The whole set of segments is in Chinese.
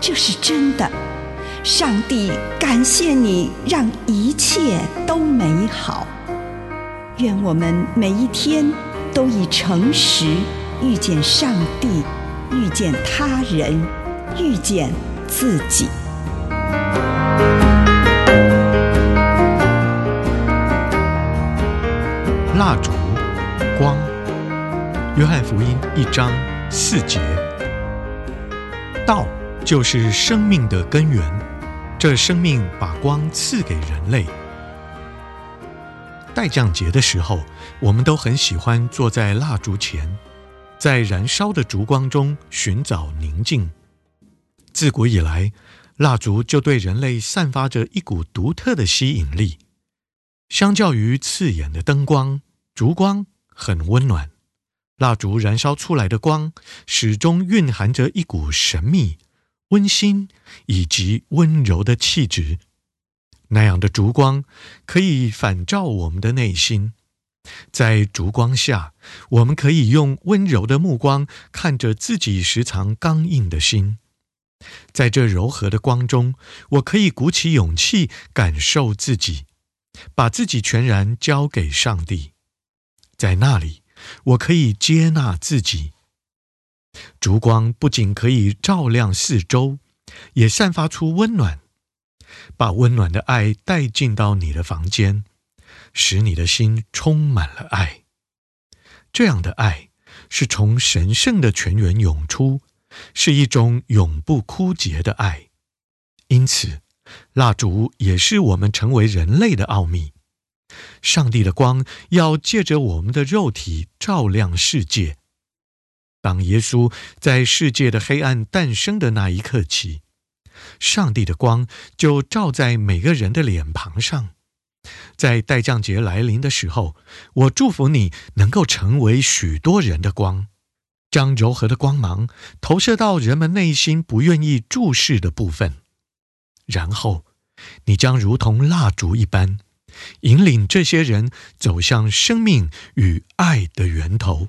这是真的，上帝感谢你，让一切都美好。愿我们每一天都以诚实遇见上帝，遇见他人，遇见自己。蜡烛，光。约翰福音一章四节，道。就是生命的根源，这生命把光赐给人类。待降节的时候，我们都很喜欢坐在蜡烛前，在燃烧的烛光中寻找宁静。自古以来，蜡烛就对人类散发着一股独特的吸引力。相较于刺眼的灯光，烛光很温暖。蜡烛燃烧出来的光，始终蕴含着一股神秘。温馨以及温柔的气质，那样的烛光可以反照我们的内心。在烛光下，我们可以用温柔的目光看着自己时常刚硬的心。在这柔和的光中，我可以鼓起勇气感受自己，把自己全然交给上帝。在那里，我可以接纳自己。烛光不仅可以照亮四周，也散发出温暖，把温暖的爱带进到你的房间，使你的心充满了爱。这样的爱是从神圣的泉源涌出，是一种永不枯竭的爱。因此，蜡烛也是我们成为人类的奥秘。上帝的光要借着我们的肉体照亮世界。当耶稣在世界的黑暗诞生的那一刻起，上帝的光就照在每个人的脸庞上。在待降节来临的时候，我祝福你能够成为许多人的光，将柔和的光芒投射到人们内心不愿意注视的部分，然后你将如同蜡烛一般，引领这些人走向生命与爱的源头。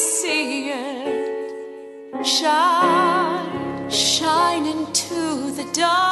see it shine, shine into the dark.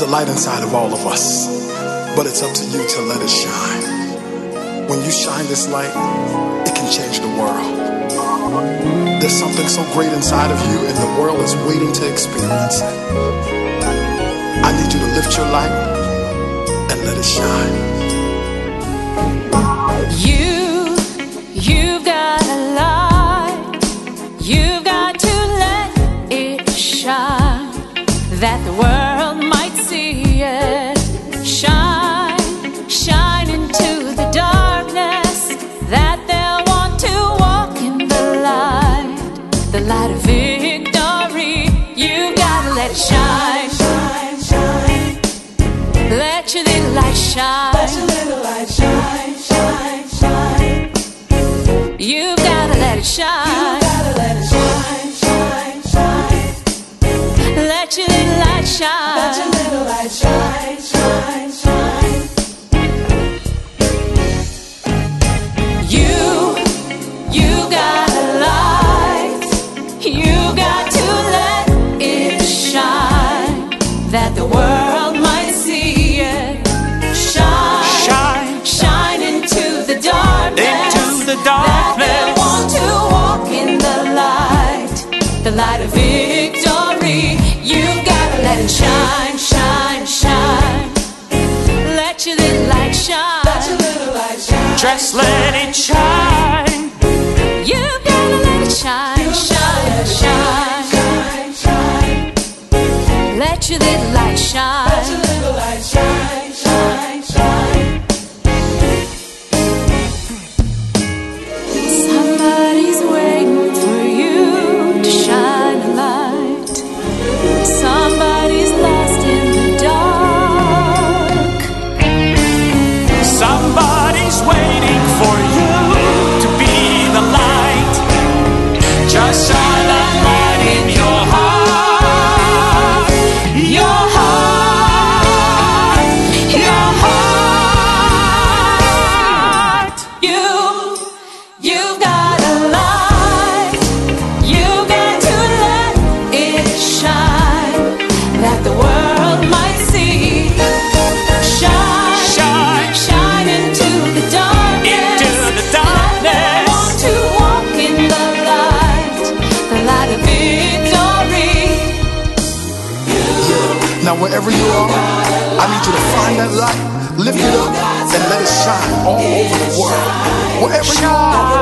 There's a light inside of all of us, but it's up to you to let it shine. When you shine this light, it can change the world. There's something so great inside of you, and the world is waiting to experience it. I need you to lift your light and let it shine. Shine. Let your little light shine, shine, shine. You've gotta let it shine. You gotta let it shine, shine, shine. Let your little light shine. Let your little light shine, shine, shine. Victory. You've gotta let it shine, shine, shine. Let your little light shine. Let your little light shine. Just let it shine. You've gotta let it shine, shine, shine, shine, shine. Let your little light shine. Lift it up, and let it shine all over the world. Wherever you are,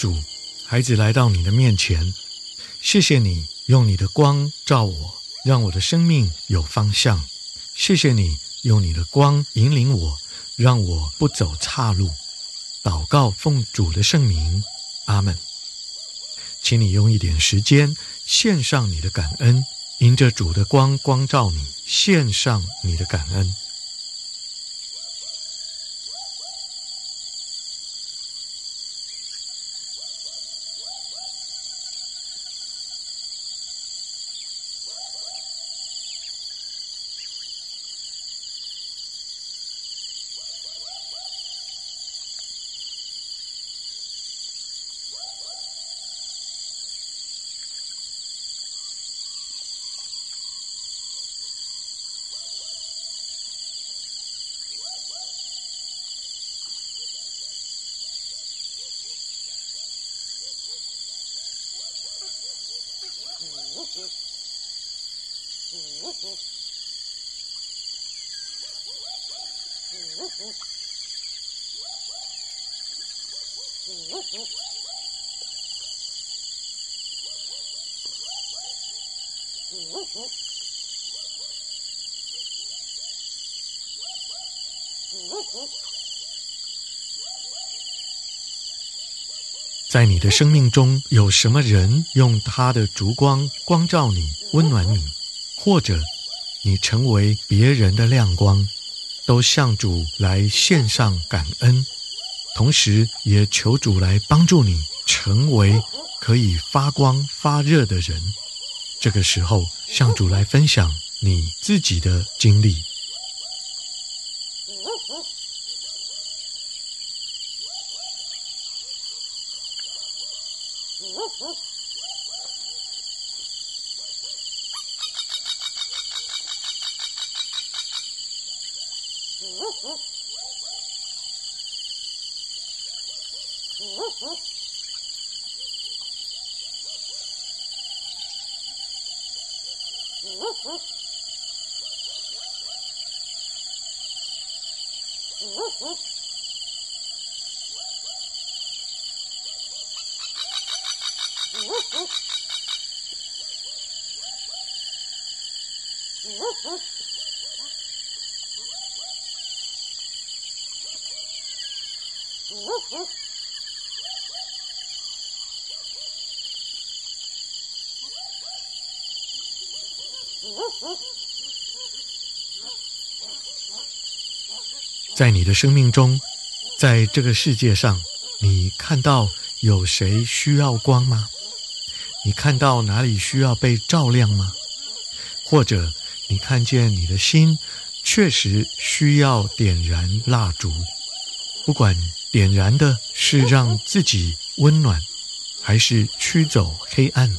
主，孩子来到你的面前，谢谢你用你的光照我，让我的生命有方向。谢谢你用你的光引领我，让我不走岔路。祷告奉主的圣名，阿门。请你用一点时间献上你的感恩，迎着主的光光照你，献上你的感恩。在你的生命中，有什么人用他的烛光光照你、温暖你，或者你成为别人的亮光，都向主来献上感恩，同时也求主来帮助你成为可以发光发热的人。这个时候，向主来分享你自己的经历。Woof woof. 在你的生命中，在这个世界上，你看到有谁需要光吗？你看到哪里需要被照亮吗？或者你看见你的心确实需要点燃蜡烛？不管点燃的是让自己温暖，还是驱走黑暗，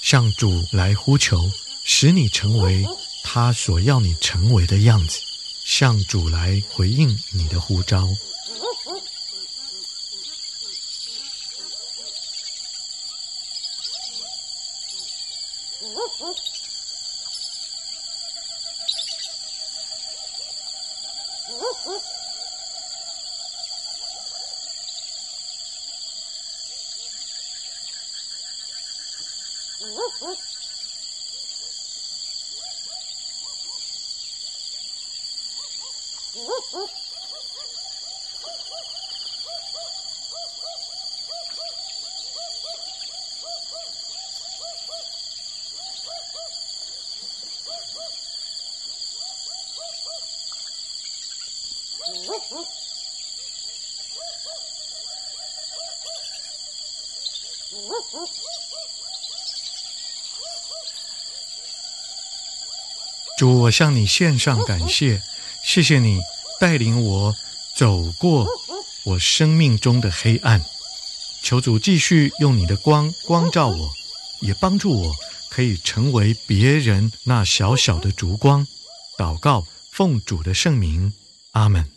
向主来呼求，使你成为他所要你成为的样子。向主来回应你的呼召。主，我向你献上感谢，谢谢你带领我走过我生命中的黑暗。求主继续用你的光光照我，也帮助我可以成为别人那小小的烛光。祷告，奉主的圣名，阿门。